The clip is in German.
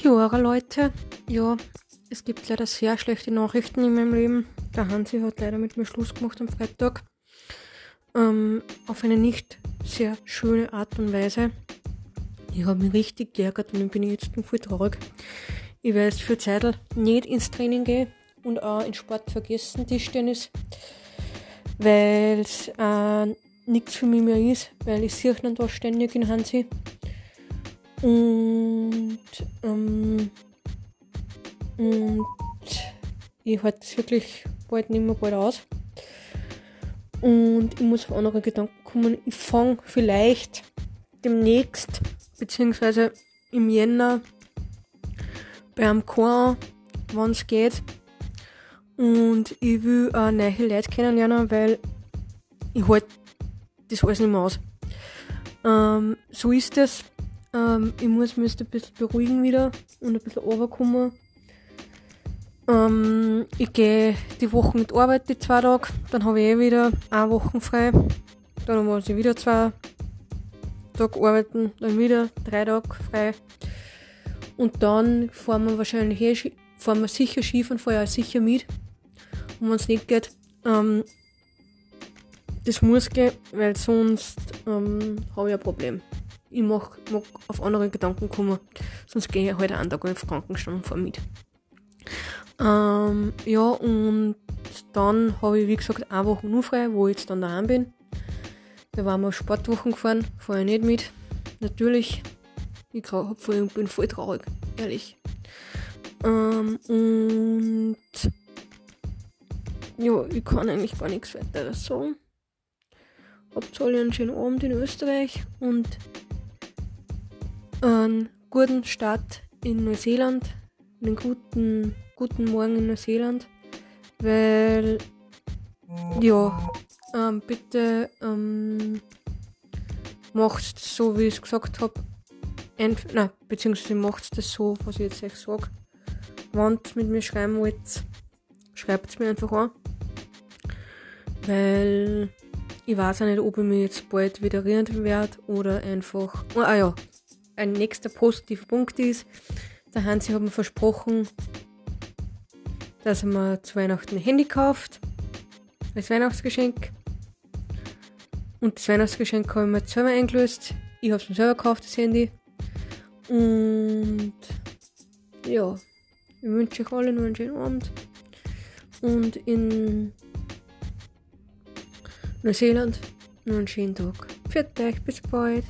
Chiora, Leute. Ja, es gibt leider sehr schlechte Nachrichten in meinem Leben. Der Hansi hat leider mit mir Schluss gemacht am Freitag. Ähm, auf eine nicht sehr schöne Art und Weise. Ich habe mich richtig geärgert und bin jetzt voll traurig. Ich werde jetzt für Zeit nicht ins Training gehen und auch in Sport vergessen, Tischtennis, weil es äh, nichts für mich mehr ist, weil ich sehe ihn da ständig in Hansi. Und, ich halte es wirklich bald nicht mehr bald aus. Und ich muss auf andere Gedanken kommen. Ich fange vielleicht demnächst, beziehungsweise im Jänner, bei einem Chor, wann es geht. Und ich will auch neue Leute kennenlernen, weil ich halte das alles nicht mehr aus. Ähm, so ist es. Ähm, ich muss mich ein bisschen beruhigen wieder und ein bisschen runterkommen. Ähm, ich gehe die Woche mit Arbeit, die zwei Tage. Dann habe ich eh wieder eine Woche frei. Dann muss ich wieder zwei Tage arbeiten. Dann wieder drei Tage frei. Und dann fahren wir wahrscheinlich eh, fahren wir sicher Skifahren, fahre ich sicher mit. Und wenn es nicht geht, ähm, das muss gehen, weil sonst ähm, habe ich ein Problem ich mag, mag auf andere Gedanken kommen, sonst gehe ich heute halt einen Tag auf Krankenstand und fahre mit. Ähm, ja, und dann habe ich, wie gesagt, eine Woche nur frei, wo ich jetzt dann daheim bin. Da waren wir Sportwochen gefahren, fahre ich nicht mit. Natürlich, ich voll, bin voll traurig, ehrlich. Ähm, und ja, ich kann eigentlich gar nichts weiteres sagen. Habt alle einen schönen Abend in Österreich und einen guten Start in Neuseeland, einen guten, guten Morgen in Neuseeland, weil, ja, ähm, bitte ähm, macht so, wie ich es gesagt habe, nein, beziehungsweise macht das so, was ich jetzt euch sage. Wenn ihr mit mir schreiben wollt, schreibt es mir einfach an. Weil ich weiß auch nicht, ob ich mich jetzt bald wieder rühren werde oder einfach. Ah ja, ein nächster positiver Punkt ist, der Hansi hat mir versprochen, dass er mir zu Weihnachten ein Handy kauft. Als Weihnachtsgeschenk. Und das Weihnachtsgeschenk habe ich mir selber eingelöst. Ich habe es mir selber gekauft, das Handy. Und ja, ich wünsche euch alle noch einen schönen Abend. Und in Neuseeland noch einen schönen Tag. Für euch, bis bald.